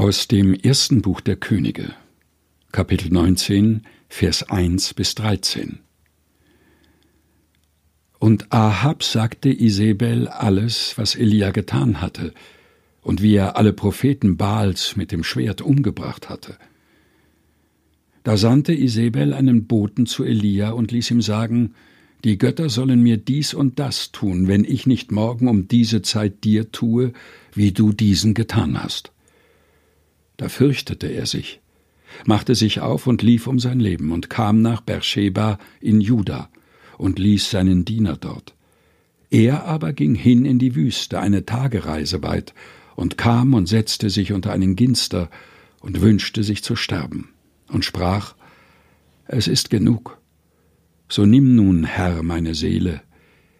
Aus dem ersten Buch der Könige, Kapitel 19, Vers 1 bis 13. Und Ahab sagte Isabel alles, was Elia getan hatte, und wie er alle Propheten Baals mit dem Schwert umgebracht hatte. Da sandte Isabel einen Boten zu Elia und ließ ihm sagen, die Götter sollen mir dies und das tun, wenn ich nicht morgen um diese Zeit dir tue, wie du diesen getan hast. Da fürchtete er sich, machte sich auf und lief um sein Leben und kam nach Beersheba in Juda und ließ seinen Diener dort. Er aber ging hin in die Wüste, eine Tagereise weit, und kam und setzte sich unter einen Ginster und wünschte sich zu sterben und sprach, Es ist genug. So nimm nun, Herr, meine Seele,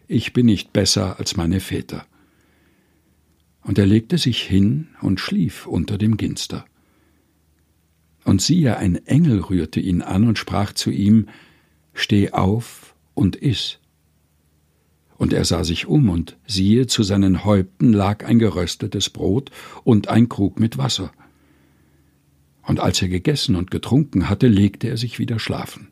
ich bin nicht besser als meine Väter. Und er legte sich hin und schlief unter dem Ginster. Und siehe, ein Engel rührte ihn an und sprach zu ihm, Steh auf und iss. Und er sah sich um, und siehe, zu seinen Häupten lag ein geröstetes Brot und ein Krug mit Wasser. Und als er gegessen und getrunken hatte, legte er sich wieder schlafen.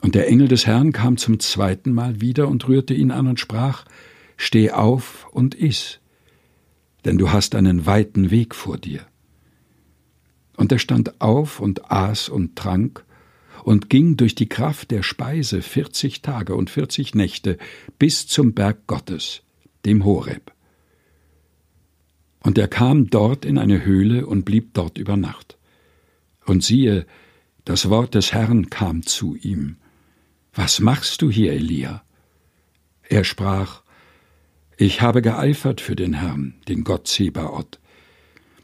Und der Engel des Herrn kam zum zweiten Mal wieder und rührte ihn an und sprach, Steh auf und iss, denn du hast einen weiten Weg vor dir. Und er stand auf und aß und trank und ging durch die Kraft der Speise vierzig Tage und vierzig Nächte bis zum Berg Gottes, dem Horeb. Und er kam dort in eine Höhle und blieb dort über Nacht. Und siehe, das Wort des Herrn kam zu ihm. Was machst du hier, Elia? Er sprach, Ich habe geeifert für den Herrn, den Gott Zebaoth,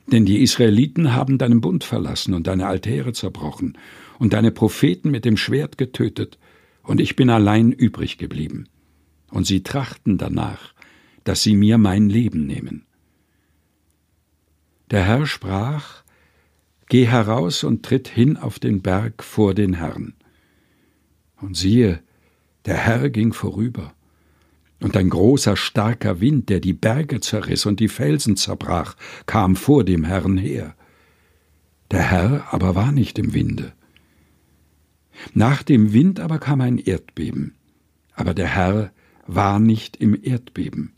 denn die Israeliten haben deinen Bund verlassen und deine Altäre zerbrochen und deine Propheten mit dem Schwert getötet, und ich bin allein übrig geblieben. Und sie trachten danach, dass sie mir mein Leben nehmen. Der Herr sprach, Geh heraus und tritt hin auf den Berg vor den Herrn. Und siehe, der Herr ging vorüber und ein großer, starker Wind, der die Berge zerriss und die Felsen zerbrach, kam vor dem Herrn her. Der Herr aber war nicht im Winde. Nach dem Wind aber kam ein Erdbeben, aber der Herr war nicht im Erdbeben.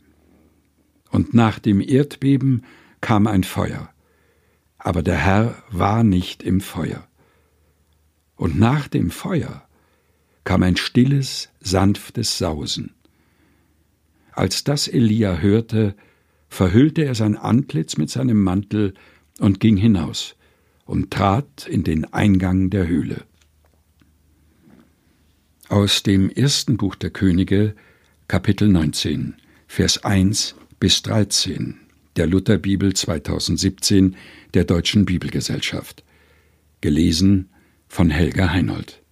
Und nach dem Erdbeben kam ein Feuer, aber der Herr war nicht im Feuer. Und nach dem Feuer kam ein stilles, sanftes Sausen als das Elia hörte, verhüllte er sein Antlitz mit seinem Mantel und ging hinaus und trat in den Eingang der Höhle. Aus dem ersten Buch der Könige, Kapitel 19, Vers 1 bis 13 der Lutherbibel 2017 der Deutschen Bibelgesellschaft. Gelesen von Helga Heinold.